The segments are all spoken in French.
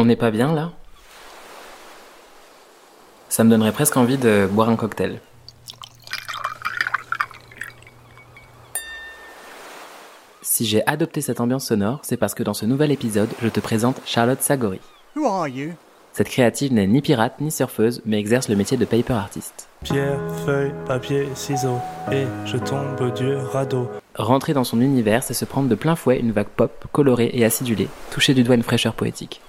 On n'est pas bien là? Ça me donnerait presque envie de boire un cocktail. Si j'ai adopté cette ambiance sonore, c'est parce que dans ce nouvel épisode, je te présente Charlotte Sagori. Who are you? Cette créative n'est ni pirate ni surfeuse, mais exerce le métier de paper artist. Pierre, feuille, papier, ciseaux, et je tombe du radeau. Rentrer dans son univers, c'est se prendre de plein fouet une vague pop, colorée et acidulée, toucher du doigt une fraîcheur poétique.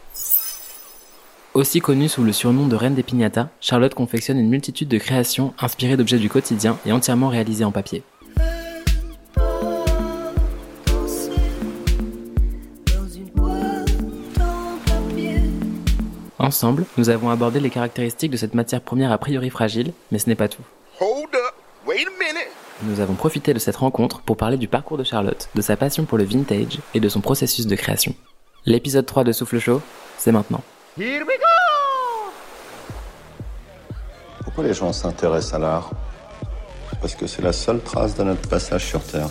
Aussi connue sous le surnom de Reine des Pignatas, Charlotte confectionne une multitude de créations inspirées d'objets du quotidien et entièrement réalisées en papier. Ensemble, nous avons abordé les caractéristiques de cette matière première a priori fragile, mais ce n'est pas tout. Nous avons profité de cette rencontre pour parler du parcours de Charlotte, de sa passion pour le vintage et de son processus de création. L'épisode 3 de Souffle Chaud, c'est maintenant. Here we go. Pourquoi les gens s'intéressent à l'art? Parce que c'est la seule trace de notre passage sur Terre.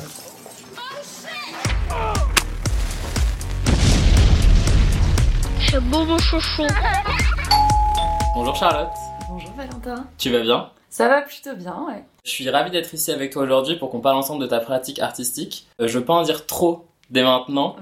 C'est beau mon chouchou. Bonjour Charlotte, Bonjour Valentin. tu vas bien? Ça va plutôt bien, ouais. Je suis ravi d'être ici avec toi aujourd'hui pour qu'on parle ensemble de ta pratique artistique. Euh, je veux pas en dire trop dès maintenant,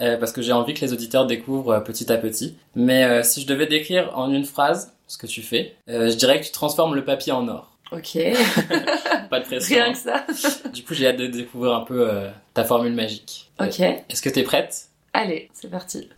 euh, parce que j'ai envie que les auditeurs découvrent euh, petit à petit. Mais euh, si je devais décrire en une phrase ce que tu fais, je dirais que tu transformes le papier en or. Ok. Pas de pression. Rien que ça. Du coup, j'ai hâte de découvrir un peu ta formule magique. Ok. Est-ce que t'es prête? Allez, c'est parti.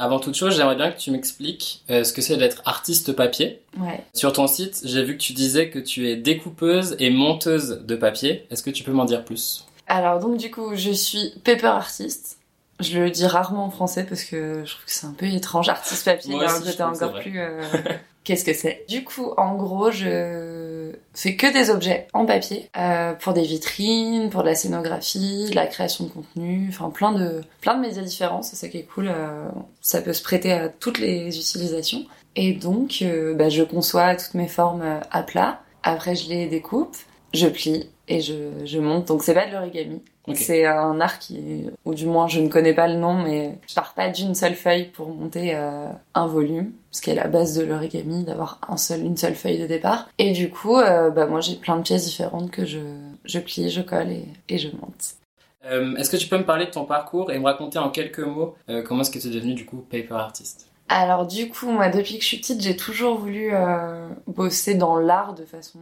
Avant toute chose, j'aimerais bien que tu m'expliques euh, ce que c'est d'être artiste papier. Ouais. Sur ton site, j'ai vu que tu disais que tu es découpeuse et monteuse de papier. Est-ce que tu peux m'en dire plus? Alors donc du coup, je suis paper artiste. Je le dis rarement en français parce que je trouve que c'est un peu étrange. Artiste papier, Moi un aussi, je encore plus... euh, Qu'est-ce que c'est Du coup, en gros, je fais que des objets en papier euh, pour des vitrines, pour de la scénographie, de la création de contenu, enfin plein de plein de médias différents. C'est ça qui est cool. euh, ça peut se prêter à toutes les utilisations. Et donc, euh, bah, je conçois toutes mes formes à plat. Après, je les découpe, je plie et je, je monte. Donc, c'est pas de l'origami. C'est un art qui, ou du moins, je ne connais pas le nom, mais je pars pas d'une seule feuille pour monter euh, un volume, ce qui est la base de l'origami, d'avoir un seul, une seule feuille de départ. Et du coup, euh, bah, moi, j'ai plein de pièces différentes que je, je plie, je colle et, et je monte. Euh, Est-ce que tu peux me parler de ton parcours et me raconter en quelques mots comment est-ce que tu es devenu du coup paper artist Alors du coup, moi, depuis que je suis petite, j'ai toujours voulu euh, bosser dans l'art de façon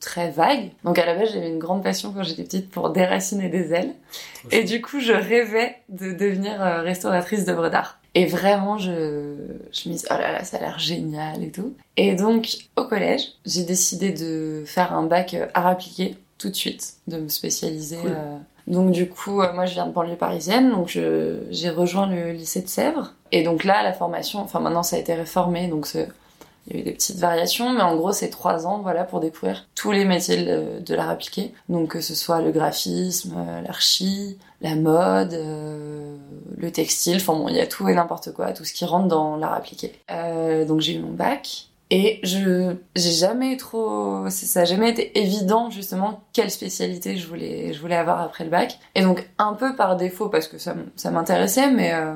très vague. Donc à la base, j'avais une grande passion quand j'étais petite pour déraciner des ailes. Trop Et du coup, je rêvais de devenir euh, restauratrice d'œuvres d'art. Et vraiment, je, je me dis, oh là là, ça a l'air génial et tout. Et donc, au collège, j'ai décidé de faire un bac euh, art appliqué tout de suite, de me spécialiser. Cool. euh. Donc du coup, moi, je viens de banlieue parisienne, donc j'ai rejoint le lycée de Sèvres. Et donc là, la formation, enfin maintenant, ça a été réformé, donc il y a eu des petites variations, mais en gros, c'est trois ans, voilà, pour découvrir tous les métiers de, de l'art appliqué. Donc, que ce soit le graphisme, euh, l'archi, la mode, euh, le textile, enfin bon, il y a tout et n'importe quoi, tout ce qui rentre dans l'art appliqué. Euh, donc, j'ai eu mon bac. Et je, j'ai jamais trop, ça a jamais été évident justement quelle spécialité je voulais, je voulais avoir après le bac. Et donc un peu par défaut parce que ça, ça m'intéressait, mais euh,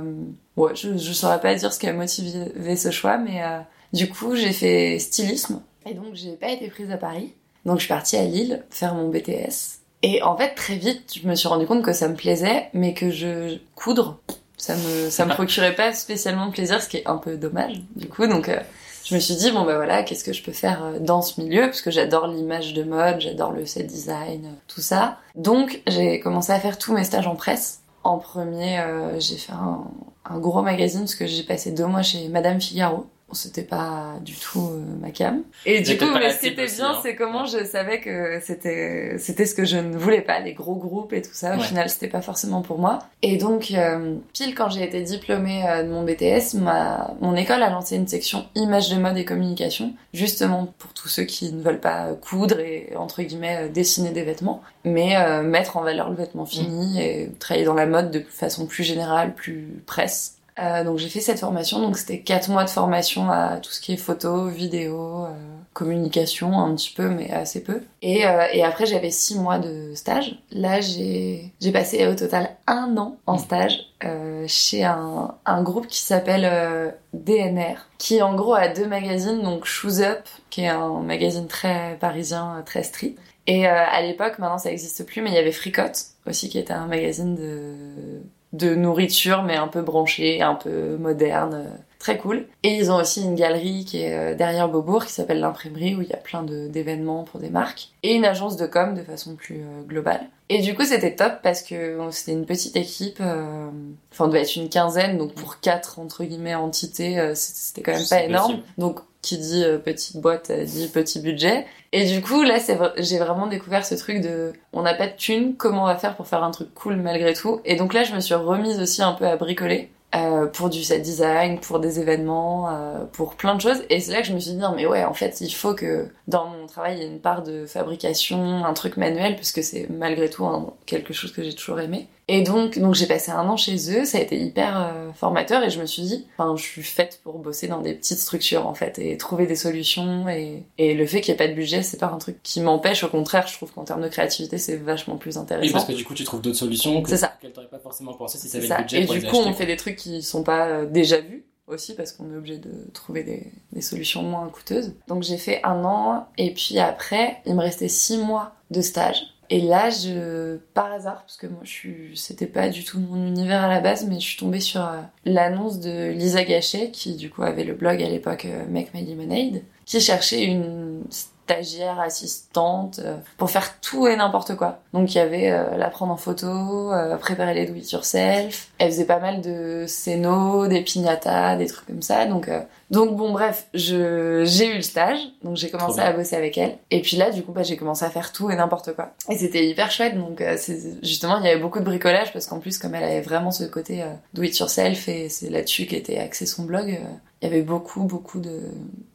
ouais, je, je saurais pas dire ce qui a motivé ce choix, mais euh, du coup, j'ai fait stylisme. Et donc, j'ai pas été prise à Paris. Donc, je suis partie à Lille faire mon BTS. Et en fait, très vite, je me suis rendu compte que ça me plaisait, mais que je coudre, ça me, ça me procurait pas spécialement de plaisir, ce qui est un peu dommage, du coup. Donc, euh, je me suis dit, bon, bah voilà, qu'est-ce que je peux faire euh, dans ce milieu? Parce que j'adore l'image de mode, j'adore le set design, euh, tout ça. Donc, j'ai commencé à faire tous mes stages en presse. En premier, euh, j'ai fait un, un gros magazine parce que j'ai passé deux mois chez Madame Figaro. C'était pas du tout euh, ma cam. Et du coup, mais ce qui était bien, hein. c'est comment Ouais. je savais que c'était c'était ce que je ne voulais pas, les gros groupes et tout ça. Au Ouais. final, c'était pas forcément pour moi. Et donc, euh, pile quand j'ai été diplômée euh, de mon BTS, ma mon école a lancé une section images de mode et communication, justement pour tous ceux qui ne veulent pas coudre et entre guillemets euh, dessiner des vêtements, mais euh, mettre en valeur le vêtement fini et travailler dans la mode de façon plus générale, plus presse. Euh, donc j'ai fait cette formation, donc c'était quatre mois de formation à tout ce qui est photo, vidéo, euh, communication un petit peu, mais assez peu. Et, euh, et après j'avais six mois de stage. Là j'ai passé au total un an en stage euh, chez un, un groupe qui s'appelle euh, DNR, qui en gros a deux magazines, donc Shoes Up, qui est un magazine très parisien, très street. Et euh, à l'époque, maintenant ça existe plus, mais il y avait Fricotte aussi, qui était un magazine de de nourriture, mais un peu branché, un peu moderne, euh, très cool. Et ils ont aussi une galerie qui est euh, derrière Beaubourg, qui s'appelle l'imprimerie, où il y a plein de- d'événements pour des marques. Et une agence de com de façon plus euh, globale. Et du coup, c'était top parce que bon, c'était une petite équipe, euh, enfin, on devait être une quinzaine, donc pour quatre, entre guillemets, entités, c'était quand même pas énorme. Donc, qui dit euh, petite boîte, euh, dit petit budget. Et du coup, là, c'est j'ai vraiment découvert ce truc de, on n'a pas de thunes, comment on va faire pour faire un truc cool malgré tout? Et donc là, je me suis remise aussi un peu à bricoler. euh, pour du set design, pour des événements, euh, pour plein de choses. Et c'est là que je me suis dit, non, mais ouais, en fait, il faut que dans mon travail, il y ait une part de fabrication, un truc manuel, puisque c'est malgré tout quelque chose que j'ai toujours aimé. Et donc, donc j'ai passé un an chez eux, ça a été hyper euh, formateur et je me suis dit, enfin, je suis faite pour bosser dans des petites structures en fait et trouver des solutions et, et le fait qu'il n'y ait pas de budget, c'est pas un truc qui m'empêche, au contraire, je trouve qu'en termes de créativité, c'est vachement plus intéressant. Oui, parce que du coup, tu trouves d'autres solutions que, qu'elles t'auraient pas forcément pensé si ça avait ça. le budget Et pour du les coup, acheter, on quoi. fait des trucs qui sont pas euh, déjà vus aussi parce qu'on est obligé de trouver des, des solutions moins coûteuses. Donc j'ai fait un an et puis après, il me restait six mois de stage. Et là, je, par hasard, parce que moi, je suis, c'était pas du tout mon univers à la base, mais je suis tombée sur euh, l'annonce de Lisa Gachet, qui du coup avait le blog à l'époque euh, Make My Lemonade, qui cherchait une stagiaire, assistante, euh, pour faire tout et n'importe quoi. Donc il y avait euh, la prendre en photo, euh, préparer les do it yourself. Elle faisait pas mal de scénos, des piñatas, des trucs comme ça. Donc euh, donc bon bref, je j'ai eu le stage, donc j'ai commencé à bosser avec elle. Et puis là du coup bah j'ai commencé à faire tout et n'importe quoi. Et c'était hyper chouette. Donc euh, justement il y avait beaucoup de bricolage parce qu'en plus comme elle avait vraiment ce côté euh, do it yourself et c'est là-dessus qu'était axé son blog, euh, il y avait beaucoup beaucoup de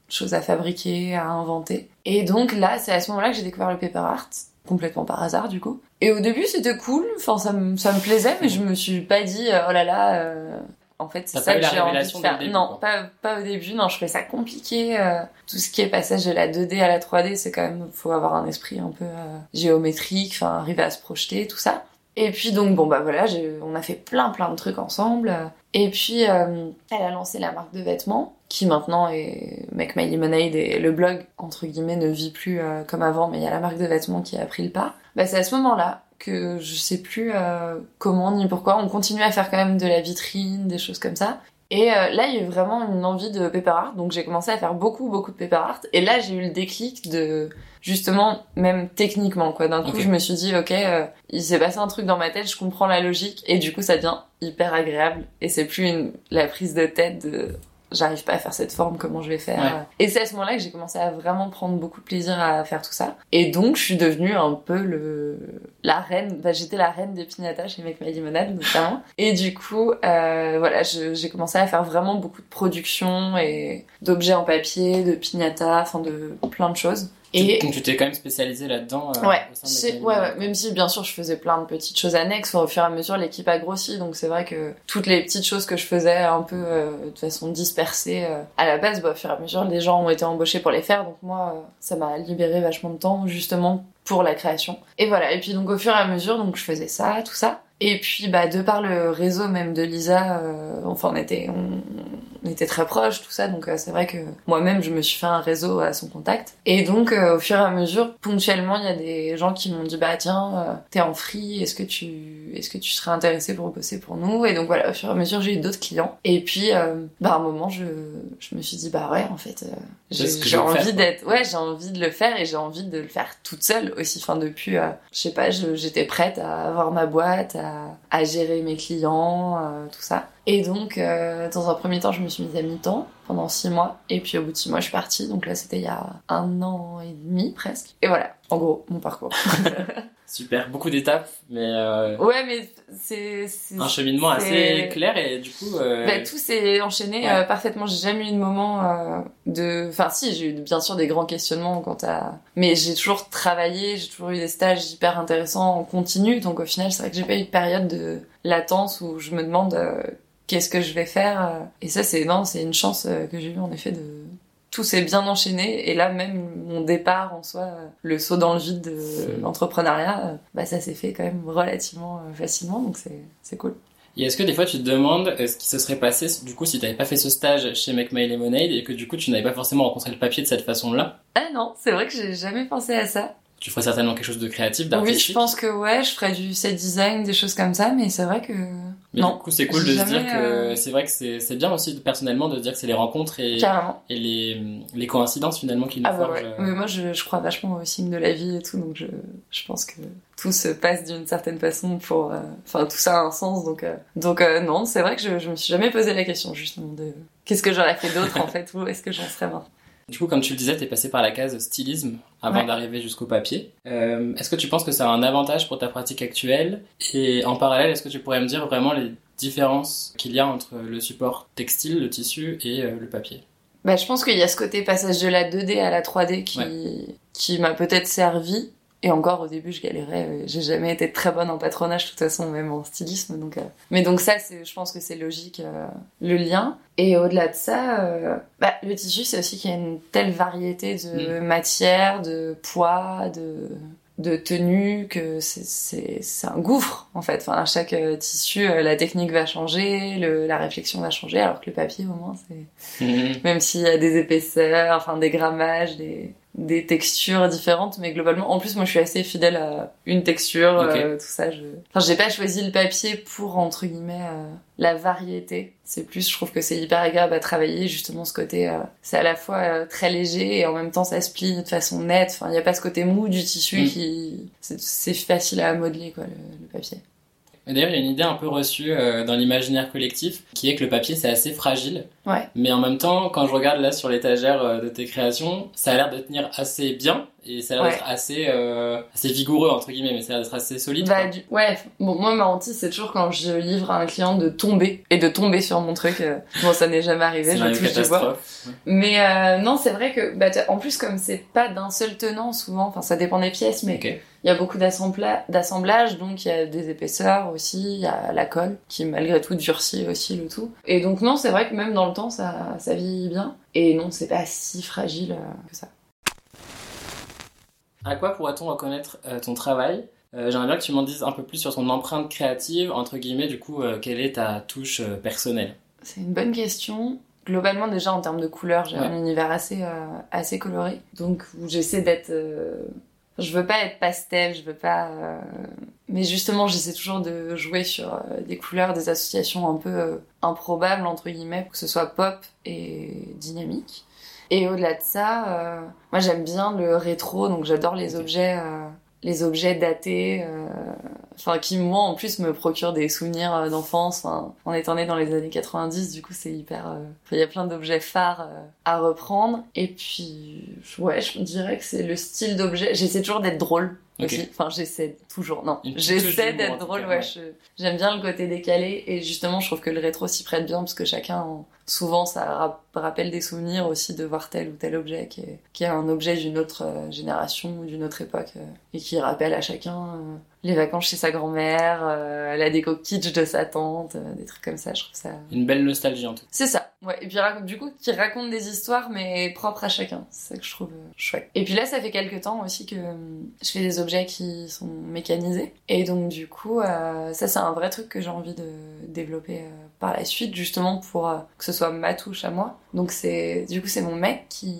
choses à fabriquer, à inventer. Et donc là, c'est à ce moment-là que j'ai découvert le paper art, complètement par hasard du coup. Et au début, c'était cool, enfin ça me ça me plaisait, mais je me suis pas dit euh, oh là là. euh, En fait, c'est ça que j'ai envie de faire. début, non, pas pas au début. Non, je trouvais ça compliqué. euh, tout ce qui est passage de la 2D à la 3D, c'est quand même faut avoir un esprit un peu euh, géométrique, enfin arriver à se projeter, tout ça. Et puis donc bon bah voilà, on a fait plein plein de trucs ensemble. Et puis euh, elle a lancé la marque de vêtements qui maintenant est Make My Lemonade et le blog entre guillemets ne vit plus euh, comme avant, mais il y a la marque de vêtements qui a pris le pas. Bah c'est à ce moment-là que je sais plus euh, comment ni pourquoi on continue à faire quand même de la vitrine, des choses comme ça. Et euh, là, il y a eu vraiment une envie de paper art, donc j'ai commencé à faire beaucoup, beaucoup de paper art. Et là, j'ai eu le déclic de, justement, même techniquement, quoi. D'un coup, je me suis dit, ok, euh, il s'est passé un truc dans ma tête, je comprends la logique, et du coup, ça devient hyper agréable. Et c'est plus une, la prise de tête de, j'arrive pas à faire cette forme, comment je vais faire. Ouais. Et c'est à ce moment-là que j'ai commencé à vraiment prendre beaucoup de plaisir à faire tout ça. Et donc, je suis devenue un peu le, la reine, bah, j'étais la reine des piñatas chez Make My Limonade, notamment. Et du coup, euh, voilà, j'ai commencé à faire vraiment beaucoup de production et d'objets en papier, de piñatas, enfin de plein de choses. Et Donc tu t'es quand même spécialisé là-dedans euh, Ouais, ouais, ouais, même si bien sûr je faisais plein de petites choses annexes, au fur et à mesure l'équipe a grossi, donc c'est vrai que toutes les petites choses que je faisais un peu euh, de façon dispersée euh, à la base, bah, au fur et à mesure les gens ont été embauchés pour les faire, donc moi euh, ça m'a libéré vachement de temps justement pour la création. Et voilà, et puis donc au fur et à mesure donc je faisais ça, tout ça. Et puis bah de par le réseau même de Lisa, euh, enfin on était on, on était très proches tout ça donc euh, c'est vrai que moi-même je me suis fait un réseau à son contact. Et donc euh, au fur et à mesure ponctuellement il y a des gens qui m'ont dit bah tiens euh, t'es en free est-ce que tu est-ce que tu serais intéressé pour bosser pour nous? Et donc voilà au fur et à mesure j'ai eu d'autres clients. Et puis euh, bah à un moment je je me suis dit bah ouais en fait euh, j'ai envie d'être ouais j'ai envie de le faire et j'ai envie de le faire toute seule aussi. Enfin depuis euh, je sais pas j'étais prête à avoir ma boîte à, à gérer mes clients tout ça. Et donc dans un premier temps je me suis mise à mi-temps pendant six mois et puis au bout de six mois je suis partie donc là c'était il y a un an et demi presque et voilà en gros mon parcours Super, beaucoup d'étapes, mais euh, ouais mais c'est un cheminement assez clair et du coup... euh, Bah, tout s'est enchaîné Ouais. euh, parfaitement. J'ai jamais eu de moment euh, de. Enfin, si, j'ai eu bien sûr des grands questionnements quant à. Mais j'ai toujours travaillé, j'ai toujours eu des stages hyper intéressants en continu. Donc au final, c'est vrai que j'ai pas eu de période de latence où je me demande euh, qu'est-ce que je vais faire euh. Et ça, c'est non, c'est une chance euh, que j'ai eu en effet de tout s'est bien enchaîné et là même mon départ en soi, euh, le saut dans le vide de l'entrepreneuriat, bah ça s'est fait quand même relativement facilement donc c'est c'est cool. Et est-ce que des fois tu te demandes ce qui se serait passé du coup si tu n'avais pas fait ce stage chez Make My Lemonade et que du coup tu n'avais pas forcément rencontré le papier de cette façon-là? Ah non, c'est vrai que j'ai jamais pensé à ça. Tu ferais certainement quelque chose de créatif, Oui, d'artistique. je pense que ouais, je ferais du set design, des choses comme ça, mais c'est vrai que Mais non, du coup c'est cool de j'ai se dire que euh, c'est vrai que c'est bien aussi personnellement de se dire que c'est les rencontres et, les, les coïncidences finalement qui nous Ah bah forgent. ouais. euh, Mais moi, je, je crois vachement au signe de la vie et tout, donc je, je pense que tout se passe d'une certaine façon pour, euh, enfin tout ça a un sens, donc euh, donc euh, non, c'est vrai que je, je me suis jamais posé la question justement de qu'est-ce que j'aurais fait d'autre en fait, où est-ce que j'en serais maintenant. Du coup, comme tu le disais, t'es passé par la case stylisme avant Ouais. d'arriver jusqu'au papier. Euh, est-ce que tu penses que ça a un avantage pour ta pratique actuelle? Et en parallèle, est-ce que tu pourrais me dire vraiment les différences qu'il y a entre le support textile, le tissu et euh, le papier? Bah, je pense qu'il y a ce côté passage de la 2D à la 3D qui, qui m'a peut-être servi. Et encore au début, je galérais. J'ai jamais été très bonne en patronage, de toute façon, même en stylisme. Donc, euh, mais donc ça, je pense que c'est logique euh, le lien. Et au-delà de ça, euh, bah, le tissu, c'est aussi qu'il y a une telle variété de matières, de poids, de de tenue que c'est un gouffre en fait. Enfin, à chaque euh, tissu, euh, la technique va changer, le, la réflexion va changer, alors que le papier, au moins, c'est même s'il y a des épaisseurs, enfin des grammages, des, des textures différentes, mais globalement, en plus moi je suis assez fidèle à une texture, euh, tout ça. Je... Enfin j'ai pas choisi le papier pour entre guillemets euh, la variété. C'est plus, je trouve que c'est hyper agréable à travailler justement ce côté. euh, c'est à la fois euh, très léger et en même temps ça se plie de façon nette. Enfin il y a pas ce côté mou du tissu Mm. qui c'est- c'est facile à modeler quoi le, le papier. D'ailleurs, il y a une idée un peu reçue euh, dans l'imaginaire collectif, qui est que le papier c'est assez fragile. Ouais. Mais en même temps, quand je regarde là sur l'étagère euh, de tes créations, ça a l'air de tenir assez bien et ça a l'air Ouais. d'être assez, euh, assez vigoureux entre guillemets, mais ça a l'air d'être assez solide. Bah, du... ouais, bon, moi, ma hantise, c'est toujours quand je livre à un client de tomber et de tomber sur mon truc. euh, Bon, ça n'est jamais arrivé, je touche du bois. catastrophe. Mais euh, non, c'est vrai que, bah, en plus, comme c'est pas d'un seul tenant, souvent, enfin, ça dépend des pièces, mais il y a beaucoup d'assembla- d'assemblage, donc il y a des épaisseurs aussi, il y a la colle, qui malgré tout durcit aussi le tout. Et donc, non, c'est vrai que même dans le temps, ça, ça vieillit bien. Et non, c'est pas si fragile que ça. À quoi pourra-t-on reconnaître euh, ton travail? Euh, J'aimerais bien que tu m'en dises un peu plus sur ton empreinte créative, entre guillemets, du coup, euh, quelle est ta touche personnelle? C'est une bonne question. Globalement, déjà en termes de couleurs, j'ai Ouais. un univers assez assez coloré, donc j'essaie d'être. Je veux pas être pastel, je veux pas. Mais justement, j'essaie toujours de jouer sur des couleurs, des associations un peu improbables entre guillemets, pour que ce soit pop et dynamique. Et au-delà de ça, euh, moi j'aime bien le rétro, donc j'adore les objets, euh, les objets datés, euh, enfin qui moi en plus me procurent des souvenirs euh, d'enfance. En étant né dans les années 90, du coup c'est hyper. euh, Il y a plein d'objets phares à reprendre. Et puis ouais, je dirais que c'est le style d'objet. J'essaie toujours d'être drôle. Ok. Aussi. Enfin, j'essaie toujours. Non, j'essaie d'être drôle. ouais, j'aime bien le côté décalé et justement, je trouve que le rétro s'y prête bien parce que chacun, souvent, ça ra- rappelle des souvenirs aussi de voir tel ou tel objet qui est, qui est un objet d'une autre euh, génération ou d'une autre époque euh, et qui rappelle à chacun euh, les vacances chez sa grand-mère, la déco kitsch de sa tante, des trucs comme ça. Je trouve ça. Une belle nostalgie en tout cas. C'est ça, ouais. Et puis du coup, qui raconte des histoires, mais propres à chacun. C'est ça que je trouve chouette. Et puis là, ça fait quelques temps aussi que je fais des objets qui sont mécanisés. Et donc du coup, ça c'est un vrai truc que j'ai envie de développer par la suite, justement pour que ce soit ma touche à moi. Donc c'est, du coup, c'est mon mec qui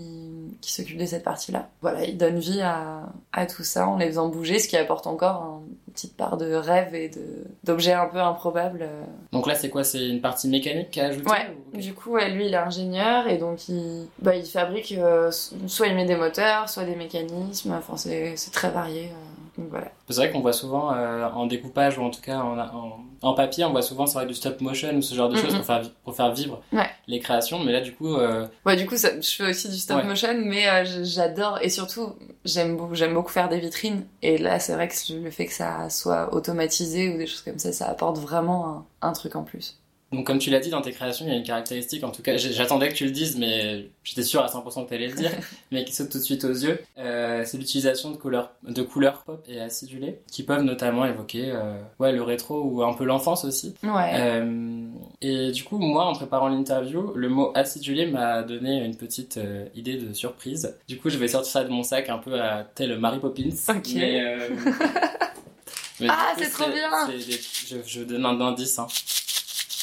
qui s'occupe de cette partie-là. Voilà, il donne vie à à tout ça en les faisant bouger, ce qui apporte encore un- une petite part de rêve et de d'objets un peu improbables. euh, Donc là, c'est quoi? C'est une partie mécanique à ajouter Ouais, ou- du coup, ouais, lui, il est ingénieur et donc il, bah, il fabrique, euh, soit il met des moteurs, soit des mécanismes, enfin c'est c'est très varié. euh, donc voilà. C'est vrai qu'on voit souvent euh, en découpage ou en tout cas en, en, en papier, on voit souvent c'est vrai, du stop motion ou ce genre de Mhm. choses pour faire, pour faire vivre Ouais. les créations. Mais là, du coup, euh, Ouais, du coup, ça, je fais aussi du stop Ouais. motion, mais euh, j'adore et surtout j'aime beaucoup, j'aime beaucoup faire des vitrines. Et là, c'est vrai que le fait que ça soit automatisé ou des choses comme ça, ça apporte vraiment un, un truc en plus. Donc comme tu l'as dit dans tes créations, il y a une caractéristique, en tout cas, j'attendais que tu le dises, mais j'étais sûr à 100% que tu allais le dire, mais qui saute tout de suite aux yeux. Euh, c'est l'utilisation de couleurs, de couleurs pop et acidulées qui peuvent notamment évoquer euh, ouais, le rétro ou un peu l'enfance aussi. Ouais. Euh, Et du coup, moi, en préparant l'interview, le mot acidulé m'a donné une petite idée de surprise. Du coup, je vais sortir ça de mon sac un peu à tel Mary Poppins. Ok. Mais, mais Ah, c'est trop bien. des- je, je donne un indice. Hein.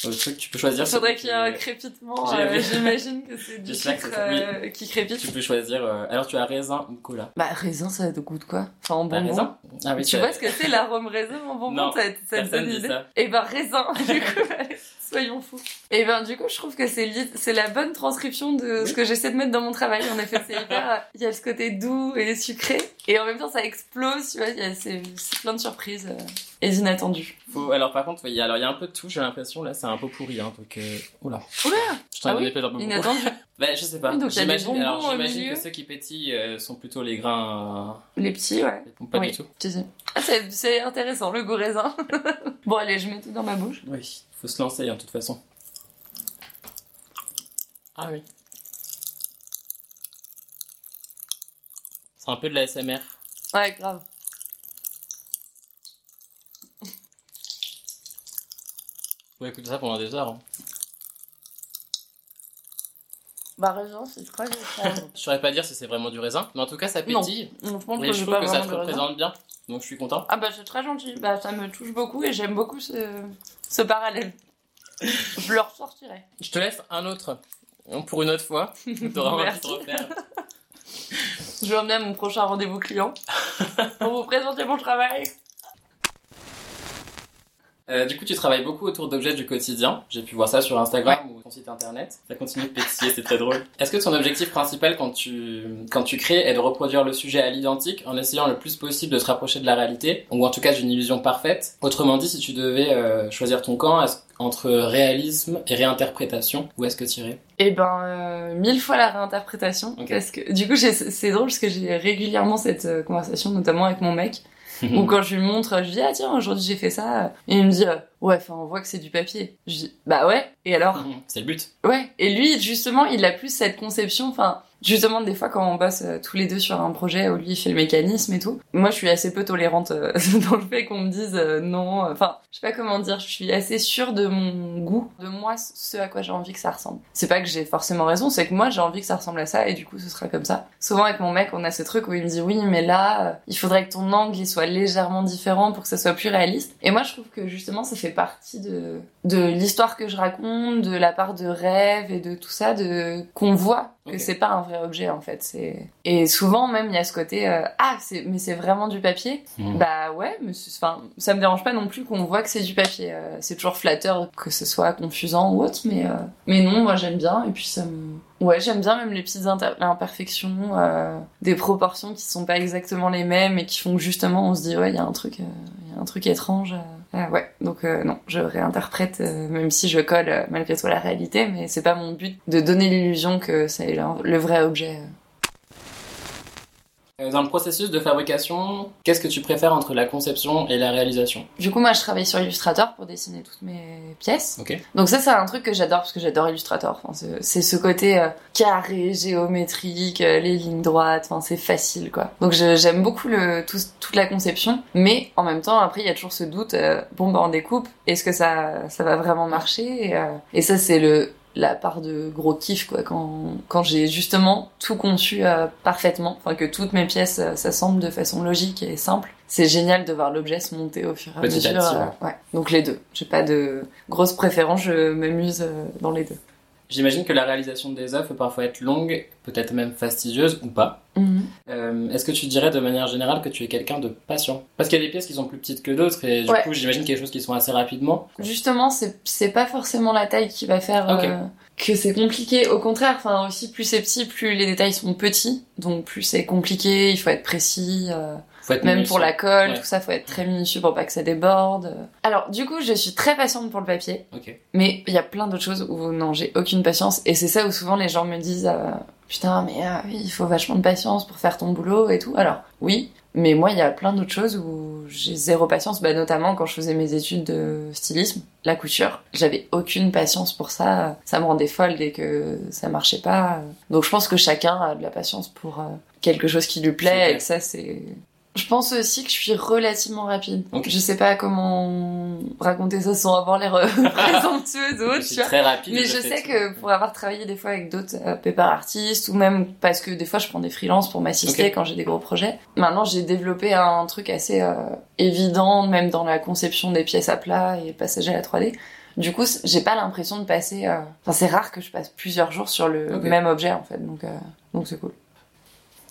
Le truc, tu peux choisir. Faudrait celui qu'il y ait un crépitement. Euh. J'imagine que c'est du sucre euh, qui crépite. Tu peux choisir. euh, Alors, tu as raisin ou cola Bah, raisin, ça a de goût de quoi? Enfin, en T'as bonbon. raisin Ah oui, tu vois ce que c'est l'arôme raisin en bonbon? Non, Ça ça te donne dit idée? Et ben raisin, du coup, soyons fous. Et ben du coup, je trouve que c'est li- c'est la bonne transcription de ce que j'essaie de mettre dans mon travail. En effet, c'est hyper. Il y a ce côté doux et sucré, et en même temps, ça explose. Tu vois, il y a c'est c'est plein de surprises euh, et d'inattendues. Faut- Alors, par contre, il y a, alors, il y a un peu de tout, j'ai l'impression. Là, c'est un peu pourri. Hein, donc, euh... Oula. Oula Je t'en ai Ah donné oui, un peu. Inattendu. Bah, je sais pas. Oui, J'imagine alors, au j'imagine que ceux qui pétillent euh, sont plutôt les grains. Les petits, ouais. euh, Pas oui, du tout. Ah, c'est c'est intéressant, le goût raisin. bon, allez, je mets tout dans ma bouche. Oui, faut se lancer, hein, de toute façon. Ah oui. C'est un peu de la SMR. Ouais, grave. Faut écouter ça pendant des heures. hein. Bah, raisin, c'est agréable. Je saurais pas dire si c'est vraiment du raisin, mais en tout cas, ça Non. pétille. Donc, je pense que je trouve que ça raisin. représente bien. Donc, je suis content. Ah bah c'est très gentil, bah ça me touche beaucoup et j'aime beaucoup ce, ce parallèle. Je le ressortirai. Je te laisse un autre. Pour une autre fois. T'auras envie de Merci. te refaire. Je vais emmener à mon prochain rendez-vous client pour vous présenter mon travail. Euh, du coup, tu travailles beaucoup autour d'objets du quotidien. J'ai pu voir ça sur Instagram ou ton site internet. Ça continue de pétiller, c'est très drôle. Est-ce que ton objectif principal quand tu, quand tu crées est de reproduire le sujet à l'identique en essayant le plus possible de te rapprocher de la réalité, ou en tout cas d'une illusion parfaite? Autrement dit, si tu devais euh, choisir ton camp entre réalisme et réinterprétation, où est-ce que tu irais? Et ben euh, mille fois la réinterprétation Ok. parce que du coup j'ai- c'est drôle parce que j'ai régulièrement cette euh, conversation notamment avec mon mec ou quand je lui montre je dis ah tiens aujourd'hui j'ai fait ça et il me dit euh, ouais enfin on voit que c'est du papier. Je dis bah ouais et alors? C'est le but. Ouais, et lui, justement, il a plus cette conception, enfin, justement, des fois, quand on bosse euh, tous les deux sur un projet où lui, il fait le mécanisme et tout, moi, je suis assez peu tolérante euh, dans le fait qu'on me dise euh, non, enfin, je sais pas comment dire, je suis assez sûre de mon goût, de moi, ce à quoi j'ai envie que ça ressemble. C'est pas que j'ai forcément raison, c'est que moi, j'ai envie que ça ressemble à ça, et du coup, ce sera comme ça. Souvent, avec mon mec, on a ce truc où il me dit, oui, mais là, il faudrait que ton angle, il soit légèrement différent pour que ça soit plus réaliste. Et moi, je trouve que, justement, ça fait partie de, de l'histoire que je raconte, de la part de rêve et de tout ça, de qu'on voit que Ok. c'est pas un vrai objet en fait. C'est et souvent même il y a ce côté euh, ah c'est mais c'est vraiment du papier? Mhm. Bah ouais, mais enfin ça me dérange pas non plus qu'on voit que c'est du papier. Euh, c'est toujours flatteur que ce soit confusant ou autre, mais euh, mais non moi j'aime bien et puis ça me Ouais, j'aime bien même les petites imperfections, euh, des proportions qui sont pas exactement les mêmes et qui font que justement on se dit ouais il y a un truc, euh, il y a un truc étrange. Euh. Ouais, donc euh, non, je réinterprète euh, même si je colle malgré tout à la réalité, mais c'est pas mon but de donner l'illusion que c'est le vrai objet. Euh, Dans le processus de fabrication, qu'est-ce que tu préfères entre la conception et la réalisation Du coup, moi, je travaille sur Illustrator pour dessiner toutes mes pièces. Ok. Donc ça, c'est un truc que j'adore parce que j'adore Illustrator. Enfin, c'est- ce côté euh, carré, géométrique, euh, les lignes droites. Enfin, c'est facile, quoi. Donc j'aime beaucoup le tout, toute la conception, mais en même temps, après, il y a toujours ce doute. euh, bon, bah, on découpe. Est-ce que ça, ça va vraiment marcher? Et, et ça, c'est le la part de gros kiff quoi quand quand j'ai justement tout conçu euh, parfaitement. Enfin que toutes mes pièces euh, s'assemblent de façon logique et simple. C'est génial de voir l'objet se monter au fur et à mesure euh, ouais. Donc les deux. J'ai pas de grosse préférence je m'amuse euh, dans les deux J'imagine que la réalisation des œuvres peut parfois être longue, peut-être même fastidieuse ou pas. Euh, Est-ce que tu dirais de manière générale que tu es quelqu'un de patient? Parce qu'il y a des pièces qui sont plus petites que d'autres et du Ouais. coup j'imagine qu'il y a des choses qui sont assez rapidement. Justement, c'est pas forcément la taille qui va faire euh, que c'est compliqué. Au contraire, enfin aussi plus c'est petit, plus les détails sont petits, donc plus c'est compliqué. Il faut être précis. euh, Faut être même minutieux. pour la colle, Ouais. tout ça, faut être très minutieux pour pas que ça déborde. Alors du coup, je suis très patiente pour le papier, Ok. mais il y a plein d'autres choses où non, j'ai aucune patience. Et c'est ça où souvent les gens me disent euh, putain, mais euh, il faut vachement de patience pour faire ton boulot et tout. Alors oui. Mais moi, il y a plein d'autres choses où j'ai zéro patience, bah, notamment quand je faisais mes études de stylisme, la couture. J'avais aucune patience pour ça. Ça me rendait folle dès que ça marchait pas. Donc je pense que chacun a de la patience pour euh, quelque chose qui lui plaît et que ça, c'est Je pense aussi que je suis relativement rapide. Ok. Je sais pas comment raconter ça sans avoir l'air euh, présomptueux d'autres, Je tu suis vois. très rapide. Mais je sais tout. que pour avoir travaillé des fois avec d'autres euh, paper artistes ou même parce que des fois je prends des freelances pour m'assister quand j'ai des gros projets. Maintenant j'ai développé un truc assez euh, évident même dans la conception des pièces à plat et le passage à la 3D. Du coup, j'ai pas l'impression de passer. euh, Enfin, c'est rare que je passe plusieurs jours sur le même objet en fait, donc euh, donc c'est cool.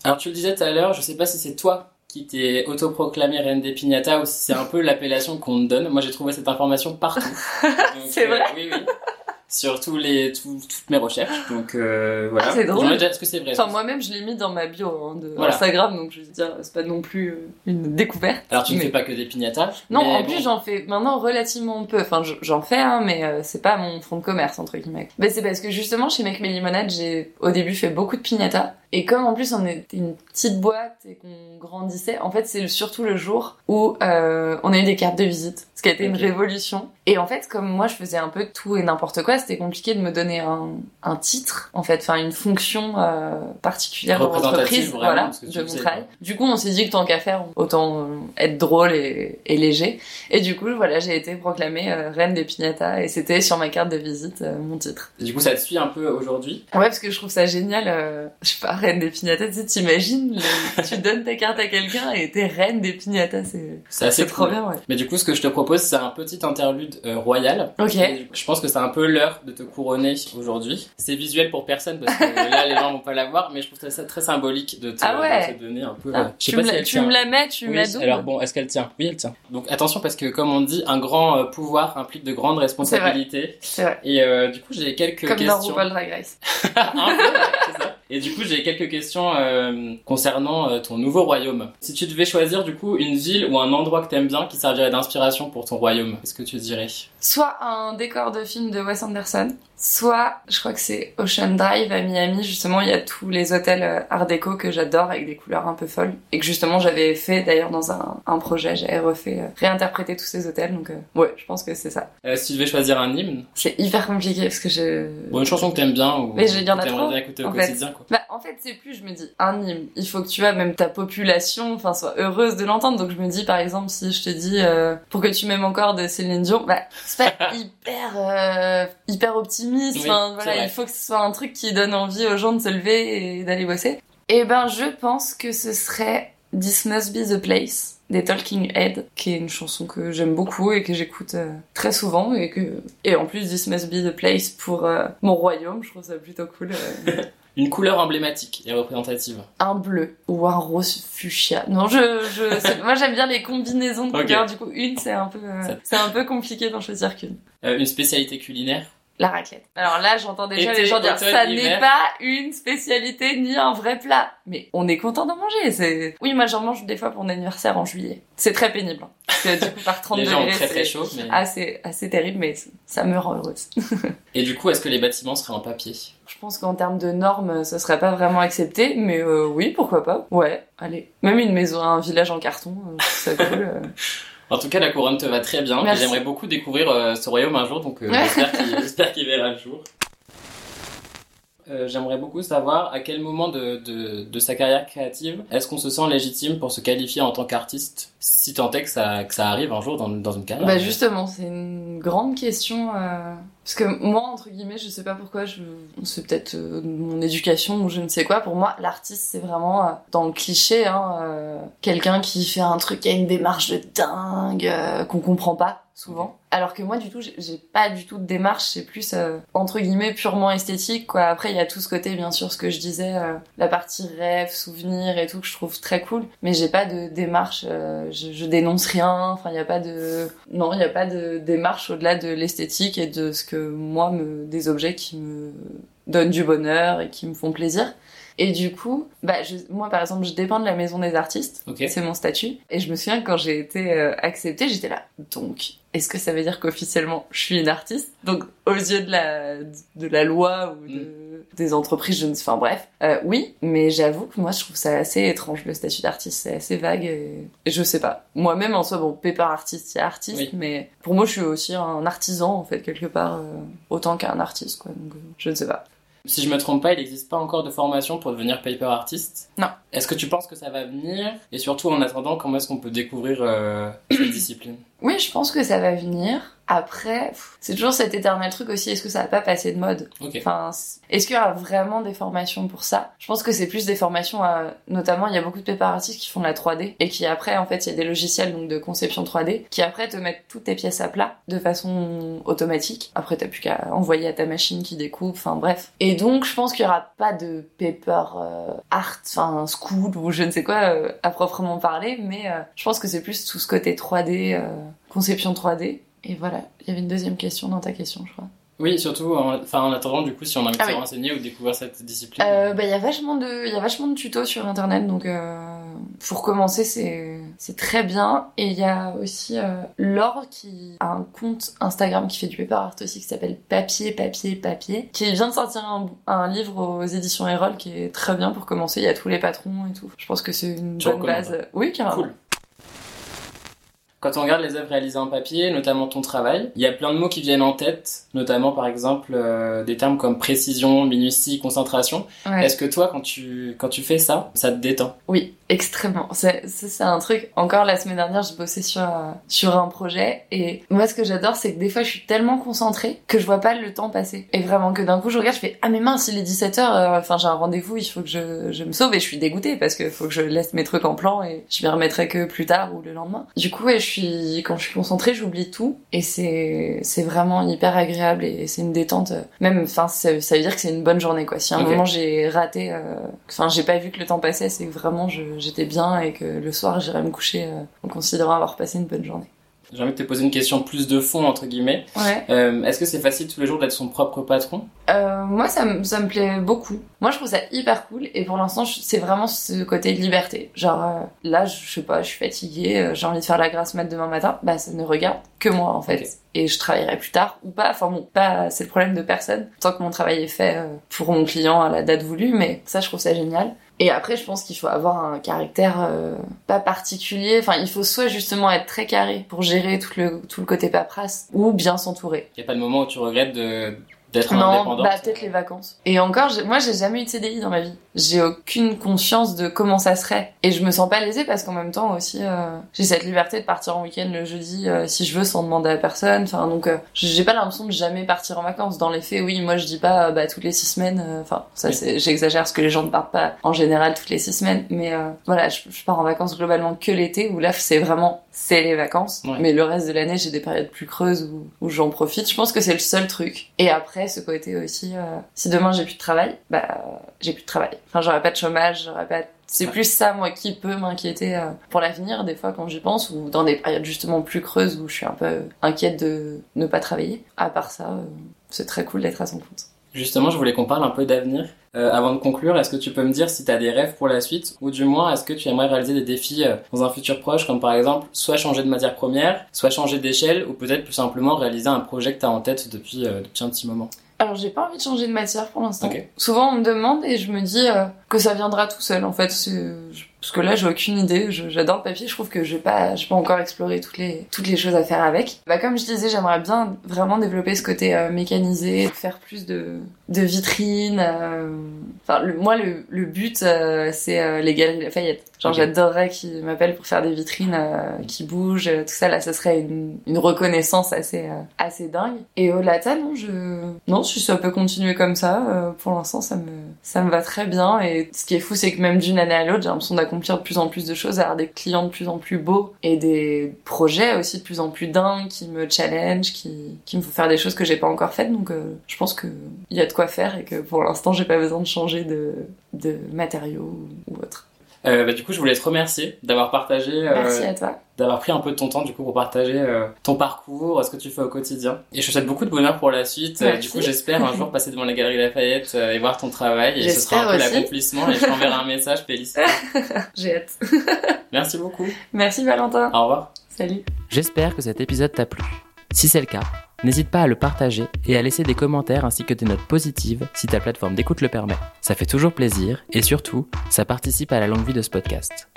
Alors tu le disais tout à l'heure, je sais pas si c'est toi qui t'es autoproclamé reine des piñatas ou si c'est un peu l'appellation qu'on te donne. Moi j'ai trouvé cette information partout. C'est vrai Oui, oui. Sur tous les, tout- toutes mes recherches. Donc euh, voilà. Ah, c'est drôle. Déjà- Est-ce que c'est vrai Enfin, moi-même, je l'ai mis dans ma bio hein, de Voilà. Instagram, donc je veux dire, c'est pas non plus euh, une découverte. Alors tu ne fais pas que des piñatas. Non, en bon. plus, j'en fais maintenant relativement peu. Enfin, je- j'en fais, hein, mais euh, c'est pas mon fond de commerce, entre guillemets. Mais c'est parce que justement, chez Make Me Limonade, j'ai au début fait beaucoup de piñatas. Et comme en plus, on était une petite boîte et qu'on grandissait, en fait, c'est surtout le jour où euh, on a eu des cartes de visite. Ce qui a été une révolution. Et en fait, comme moi, je faisais un peu tout et n'importe quoi, c'était compliqué de me donner un, un titre, en fait, enfin, une fonction euh, particulière dans l'entreprise, voilà, de mon travail. Du coup, on s'est dit que tant qu'à faire, autant euh, être drôle et, et léger. Et du coup, voilà, j'ai été proclamée euh, reine des piñatas et c'était sur ma carte de visite mon titre. Et Du coup ça te suit un peu aujourd'hui? Ouais, parce que je trouve ça génial. je sais pas, reine des piñatas, tu sais, t'imagines, tu donnes ta carte à quelqu'un et t'es reine des piñatas, c'est C'est assez trop cool. bien, ouais. Mais du coup ce que je te propose c'est un petit interlude euh, royal. Ok. Et Je pense que c'est un peu l'heure de te couronner aujourd'hui. C'est visuel pour personne parce que là les gens vont pas la voir, mais je trouve ça très symbolique de te, Ah ouais. de te donner un peu. Ah, euh, je sais tu pas me si la, tu me la mets, tu me Oui, la doubles. alors bon, est-ce qu'elle tient? Oui, elle tient. Donc attention parce que comme on dit, un grand euh, pouvoir implique de grandes responsabilités. C'est vrai. Et euh, du coup, j'ai quelques Comme dans questions. RuPaul Drag Race. Un peu, c'est ça. Et du coup, j'ai quelques questions euh, concernant euh, ton nouveau royaume. Si tu devais choisir du coup une ville ou un endroit que t'aimes bien qui servirait d'inspiration pour ton royaume, qu'est-ce que tu dirais? Soit un décor de film de Wes Anderson, soit je crois que c'est Ocean Drive à Miami. Justement, il y a tous les hôtels euh, Art déco que j'adore avec des couleurs un peu folles et que justement j'avais fait d'ailleurs dans un, un projet. J'avais refait euh, réinterpréter tous ces hôtels. Donc euh, ouais, je pense que c'est ça. euh, Si tu devais choisir un hymne, C'est hyper compliqué parce que je bon, une chanson que t'aimes bien ou Mais il y en que a t'aimerais trop, bien écouter au en fait. quotidien, quoi. Bah, en fait, c'est plus, je me dis, un hymne. Il faut que tu vois, même ta population, enfin, soit heureuse de l'entendre. Donc, je me dis, par exemple, si je te dis, pour que tu m'aimes encore de Céline Dion, bah, c'est pas hyper, euh, hyper optimiste. Oui, Enfin, c'est voilà, vrai. il faut que ce soit un truc qui donne envie aux gens de se lever et d'aller bosser. Et ben, je pense que ce serait This Must Be the Place des Talking Head, qui est une chanson que j'aime beaucoup et que j'écoute euh, très souvent et que et en plus This Must Be the Place pour euh, mon royaume, je trouve ça plutôt cool. Une couleur emblématique et représentative. un bleu ou un rose fuchsia. Non, je, je, moi j'aime bien les combinaisons de couleurs. Du coup, une c'est un peu, euh, c'est un peu compliqué d'en choisir qu'une. Euh, une spécialité culinaire? La raclette. Alors là, j'entends déjà Été, les gens dire automne, ça n'est pas une spécialité ni un vrai plat. Mais on est content d'en manger. C'est oui, moi j'en mange des fois pour mon anniversaire en juillet. C'est très pénible. hein. Parce que du coup par 30 Les gens ont degrés, très très c'est chaud. Mais... assez assez terrible, mais ça me rend heureuse. Et du coup, est-ce que les bâtiments seraient en papier? Je pense qu'en termes de normes, ce serait pas vraiment accepté, mais euh, oui, pourquoi pas. Ouais, allez. Même une maison, un village en carton, euh, c'est cool. euh. En tout cas, la couronne te va très bien. J'aimerais beaucoup découvrir euh, ce royaume un jour, donc euh, j'espère qu'il j'espère qu'il verra le jour. Euh, J'aimerais beaucoup savoir à quel moment de, de, de sa carrière créative est-ce qu'on se sent légitime pour se qualifier en tant qu'artiste, si tant est que ça, que ça arrive un jour dans, dans une carrière? Bah justement, c'est une grande question. euh, Parce que moi, entre guillemets, je sais pas pourquoi, je... c'est peut-être euh, mon éducation ou je ne sais quoi. Pour moi, l'artiste, c'est vraiment, euh, dans le cliché, hein, euh, quelqu'un qui fait un truc qui a une démarche de dingue, qu'on comprend pas souvent. Alors que moi, du tout, j'ai- pas du tout de démarche, c'est plus, euh, entre guillemets, purement esthétique, quoi. Après, il y a tout ce côté, bien sûr, ce que je disais, euh, la partie rêve, souvenir et tout, que je trouve très cool. Mais j'ai pas de démarche, euh, je, je dénonce rien, enfin, il y a pas de... Non, il y a pas de démarche au-delà de l'esthétique et de ce que moi, me... des objets qui me donnent du bonheur et qui me font plaisir. Et du coup, bah, je- moi, par exemple, je dépends de la maison des artistes. Ok. C'est mon statut. Et je me souviens que quand j'ai été euh, acceptée, j'étais là. Donc, est-ce que ça veut dire qu'officiellement je suis une artiste? Donc, aux yeux de la de la loi ou de, des entreprises, je ne sais. Enfin bref, euh, oui. Mais j'avoue que moi, je trouve ça assez étrange le statut d'artiste. C'est assez vague. Et, et je sais pas. Moi-même en soi, bon, pépar artiste, a artiste, Oui. mais pour moi, je suis aussi un artisan en fait quelque part, euh, autant qu'un artiste, quoi. Donc, euh, je ne sais pas. Si je me trompe pas, il n'existe pas encore de formation pour devenir paper artist. Non. Est-ce que tu penses que ça va venir? Et surtout, en attendant, comment est-ce qu'on peut découvrir euh, cette discipline? Oui, je pense que ça va venir. Après, c'est toujours cet éternel truc aussi, est-ce que ça va pas passer de mode. Enfin, est-ce qu'il y aura vraiment des formations pour ça? Je pense que c'est plus des formations, à... notamment il y a beaucoup de paper artistes qui font de la 3D et qui après, en fait, il y a des logiciels donc de conception 3D qui après te mettent toutes tes pièces à plat de façon automatique. Après, t'as plus qu'à envoyer à ta machine qui découpe, enfin bref. Et donc, je pense qu'il y aura pas de paper euh, art, enfin school ou je ne sais quoi euh, à proprement parler, mais euh, je pense que c'est plus tout ce côté 3D, euh, conception 3D. Et voilà, il y avait une deuxième question dans ta question, je crois. Oui, surtout, en, enfin, en attendant, du coup, si on a envie de se oui. renseigner ou découvrir cette discipline. Euh, bah, il y a vachement de, il y a vachement de tutos sur internet, donc euh, pour commencer, c'est c'est très bien. Et il y a aussi euh, Laure qui a un compte Instagram qui fait du paper art aussi, qui s'appelle Papier, Papier, Papier, qui vient de sortir un, un livre aux éditions Erol qui est très bien pour commencer. Il y a tous les patrons et tout. Je pense que c'est une Tu bonne base. Oui, carrément. Cool. Quand on regarde les œuvres réalisées en papier, notamment ton travail, il y a plein de mots qui viennent en tête, notamment par exemple euh, des termes comme précision, minutie, concentration. Ouais. Est-ce que toi, quand tu, quand tu fais ça, ça te détend? Oui, extrêmement. C'est un truc. Encore la semaine dernière, je bossais sur euh, sur un projet et moi, ce que j'adore, c'est que des fois, je suis tellement concentrée que je vois pas le temps passer. Et vraiment que d'un coup, je regarde, je fais ah mais mince, il est 17 h Enfin, j'ai un rendez-vous, il faut que je je me sauve et je suis dégoûtée parce que faut que je laisse mes trucs en plan et je m'y remettrai que plus tard ou le lendemain. Du coup, ouais, je suis quand je suis concentrée, j'oublie tout et c'est c'est vraiment hyper agréable et c'est une détente. euh, Même, enfin, ça, ça veut dire que c'est une bonne journée quoi. Si à un moment j'ai raté, euh, enfin, j'ai pas vu que le temps passait, c'est que vraiment j'étais bien et que le soir j'irai me coucher euh, en considérant avoir passé une bonne journée. J'ai envie de te poser une question plus de fond, entre guillemets. Ouais. Euh, Est-ce que c'est facile tous les jours d'être son propre patron? Euh, moi, ça, me- ça me plaît beaucoup. Moi, je trouve ça hyper cool. Et pour l'instant, c'est vraiment ce côté de liberté. Genre, euh, là, je, je sais pas, je suis fatiguée, euh, j'ai envie de faire la grasse mat demain matin. Bah, ça ne regarde que moi, en fait. Et je travaillerai plus tard ou pas. Enfin bon, pas, c'est le problème de personne. Tant que mon travail est fait euh, pour mon client à la date voulue. Mais ça, je trouve ça génial. Et après, je pense qu'il faut avoir un caractère euh, pas particulier. Enfin, il faut soit justement être très carré pour gérer tout le, tout le côté paperasse, ou bien s'entourer. Il n'y a pas de moment où tu regrettes de- d'être Non, indépendante? bah peut-être les vacances. Et encore, j'ai- moi j'ai jamais eu de CDI dans ma vie. J'ai aucune conscience de comment ça serait. Et je me sens pas lésée parce qu'en même temps aussi, euh, j'ai cette liberté de partir en week-end le jeudi euh, si je veux sans demander à personne. Enfin donc, euh, j'ai pas l'impression de jamais partir en vacances. Dans les faits, oui, moi je dis pas euh, bah toutes les six semaines. euh, Enfin ça c'est, j'exagère parce que les gens ne partent pas en général toutes les six semaines. Mais euh, voilà, je, je pars en vacances globalement que l'été où là c'est vraiment c'est les vacances. Ouais. Mais le reste de l'année j'ai des périodes plus creuses où, où j'en profite. Je pense que c'est le seul truc. Et après ce côté aussi, euh, si demain j'ai plus de travail, bah j'ai plus de travail. Enfin j'aurai pas de chômage, j'aurai pas. C'est Ouais. plus ça moi qui peut m'inquiéter euh, pour l'avenir des fois quand j'y pense ou dans des périodes justement plus creuses où je suis un peu inquiète de ne pas travailler. À part ça, euh, c'est très cool d'être à son compte. Justement, je voulais qu'on parle un peu d'avenir. Euh, avant de conclure, est-ce que tu peux me dire si tu as des rêves pour la suite? Ou du moins est-ce que tu aimerais réaliser des défis euh, dans un futur proche comme par exemple soit changer de matière première, soit changer d'échelle ou peut-être plus simplement réaliser un projet que tu as en tête depuis, euh, depuis un petit moment? Alors j'ai pas envie de changer de matière pour l'instant. Souvent on me demande et je me dis euh, que ça viendra tout seul en fait. Parce que là j'ai aucune idée. J'adore le papier. Je trouve que j'ai pas, j'ai pas encore exploré toutes les toutes les choses à faire avec. Bah comme je disais, j'aimerais bien vraiment développer ce côté euh, mécanisé, faire plus de de vitrines. euh, Enfin le- moi le le but euh, c'est euh, les galeries Lafayette. Genre Ok. j'adorerais qu'ils m'appellent pour faire des vitrines euh, qui bougent, tout ça là, ça serait une, une reconnaissance assez euh, assez dingue. Et au-delà de ça, non, je non, si ça peut continuer comme ça, euh, pour l'instant ça me ça me va très bien. Et ce qui est fou, c'est que même d'une année à l'autre, j'ai l'impression d'accomplir de plus en plus de choses, avoir des clients de plus en plus beaux et des projets aussi de plus en plus dingues qui me challenge, qui qui me font faire des choses que j'ai pas encore faites. Donc euh, je pense que il y a de quoi faire et que pour l'instant j'ai pas besoin de changer de de matériaux ou autre. Euh, bah, Du coup, je voulais te remercier d'avoir partagé, euh, Merci à toi. d'avoir pris un peu de ton temps du coup pour partager euh, ton parcours, ce que tu fais au quotidien. Et je te souhaite beaucoup de bonheur pour la suite. Euh, du coup, j'espère un jour passer devant les galeries Lafayette euh, et voir ton travail. Et ce sera un peu l'accomplissement et je t'enverrai un message, félicitations. J'ai hâte. Merci beaucoup. Merci Valentin. Au revoir. Salut. J'espère que cet épisode t'a plu. Si c'est le cas, n'hésite pas à le partager et à laisser des commentaires ainsi que des notes positives si ta plateforme d'écoute le permet. Ça fait toujours plaisir et surtout, ça participe à la longue vie de ce podcast.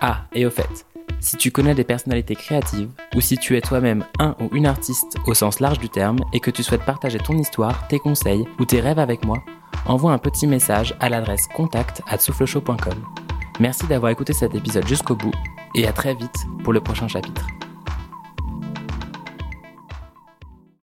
Ah, et au fait, si tu connais des personnalités créatives ou si tu es toi-même un ou une artiste au sens large du terme et que tu souhaites partager ton histoire, tes conseils ou tes rêves avec moi, envoie un petit message à l'adresse contact at. Merci d'avoir écouté cet épisode jusqu'au bout et à très vite pour le prochain chapitre.